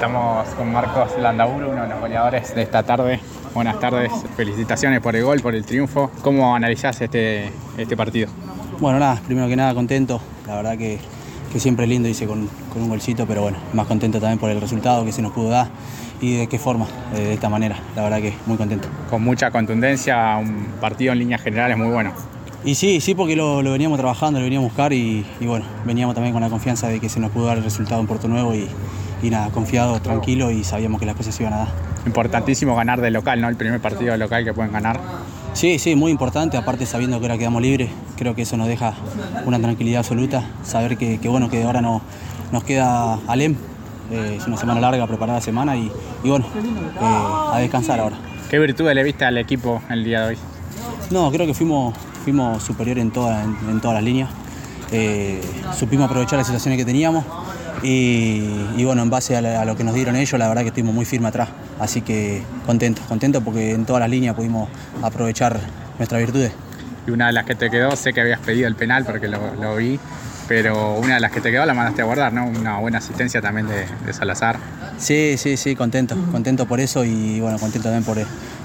Estamos con Marcos Landaburu, uno de los goleadores de esta tarde. Buenas tardes, felicitaciones por el gol, por el triunfo. ¿Cómo analizás este, este partido? Bueno, nada, primero que nada contento. La verdad que, que siempre es lindo, hice con, con, un golcito, pero bueno, más contento también por el resultado que se nos pudo dar y de qué forma, eh, de esta manera. La verdad que muy contento. Con mucha contundencia, un partido en líneas generales muy bueno. Y sí, sí, porque lo, lo veníamos trabajando, lo veníamos a buscar y, y, bueno, veníamos también con la confianza de que se nos pudo dar el resultado en Puerto Nuevo y, y nada, confiado, tranquilo y sabíamos que las cosas se iban a dar. Importantísimo ganar de local, ¿no? El primer partido de local que pueden ganar. Sí, sí, muy importante, aparte sabiendo que ahora quedamos libres, creo que eso nos deja una tranquilidad absoluta, saber que, que bueno, que ahora no, nos queda Alem, eh, es una semana larga, preparada la semana y, y bueno, eh, a descansar ahora. ¿Qué virtudes le viste al equipo el día de hoy? No, creo que fuimos, fuimos superiores en, toda, en, en todas las líneas. Eh, supimos aprovechar las situaciones que teníamos y, y bueno, en base a, la, a, lo que nos dieron ellos, la verdad que estuvimos muy firmes atrás. Así que contento, contento porque en todas las líneas pudimos aprovechar nuestras virtudes. Y una de las que te quedó, sé que habías pedido el penal porque lo, lo vi, pero una de las que te quedó la mandaste a guardar, ¿no? Una buena asistencia también de, de Salazar. Sí, sí, sí, contento, contento por eso y bueno, contento también por,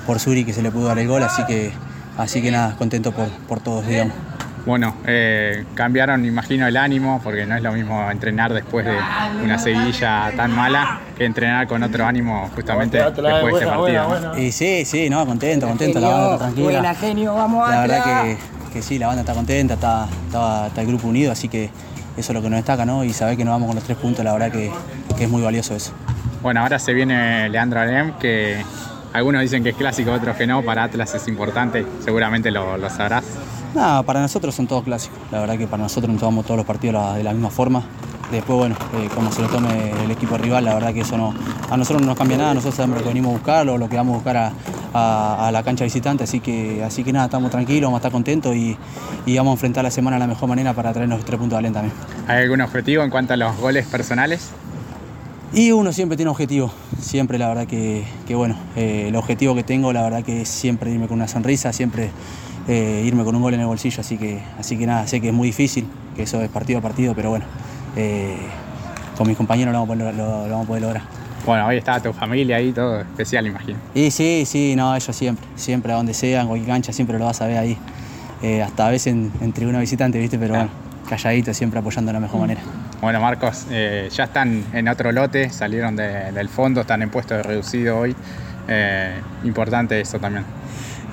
por Suri que se le pudo dar el gol, así que, así que nada, contento por, por todos, digamos. Bueno, eh, cambiaron, imagino, el ánimo, porque no es lo mismo entrenar después de una seguilla tan mala que entrenar con otro ánimo justamente después de ese partido. Y sí, sí, no, contento, contento, la banda está tranquila. Buena, genio, vamos La verdad que, que, sí, la banda está contenta, está, está, está, el grupo unido, así que eso es lo que nos destaca, ¿no? Y saber que nos vamos con los tres puntos, la verdad que, que es muy valioso eso. Bueno, ahora se viene Leandro Alem, que algunos dicen que es clásico, otros que no, para Atlas es importante, seguramente lo, lo sabrás. Nada, para nosotros son todos clásicos. La verdad que para nosotros nos tomamos todos los partidos de la misma forma. Después, bueno, eh, como se lo tome el equipo rival, la verdad que eso no, a nosotros no nos cambia nada. Nosotros sabemos lo que venimos a buscar o lo que vamos a buscar a, a, a, la cancha visitante. Así que, así que nada, estamos tranquilos, vamos a estar contentos y, y vamos a enfrentar la semana de la mejor manera para traernos tres puntos de Alén también. ¿Hay algún objetivo en cuanto a los goles personales? Y uno siempre tiene objetivo, siempre la verdad que, que bueno, eh, el objetivo que tengo la verdad que es siempre irme con una sonrisa, siempre eh, irme con un gol en el bolsillo, así que, así que nada, sé que es muy difícil, que eso es partido a partido, pero bueno, eh, con mis compañeros lo vamos, a poder, lo, lo vamos a poder lograr. Bueno, hoy está tu familia ahí, todo especial, imagino. Y sí, sí, no, ellos siempre, siempre a donde sea, en cualquier cancha, siempre lo vas a ver ahí. Hasta a veces en, en tribuna visitante, ¿viste? Pero claro. bueno, calladito, siempre apoyando de la mejor manera. Bueno, Marcos, eh, ya están en otro lote, salieron de, del fondo, están en puesto de reducido hoy. Eh, importante eso también.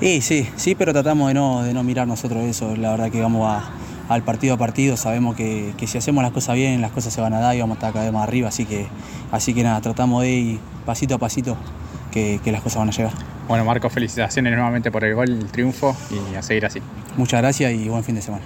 Y sí, sí, pero tratamos de no, de no mirar nosotros eso. La verdad que vamos a, al partido a partido, sabemos que, que, si hacemos las cosas bien, las cosas se van a dar y vamos a estar cada vez más arriba. Así que, así que nada, tratamos de ir pasito a pasito que, que las cosas van a llegar. Bueno, Marcos, felicitaciones nuevamente por el gol, el triunfo y a seguir así. Muchas gracias y buen fin de semana.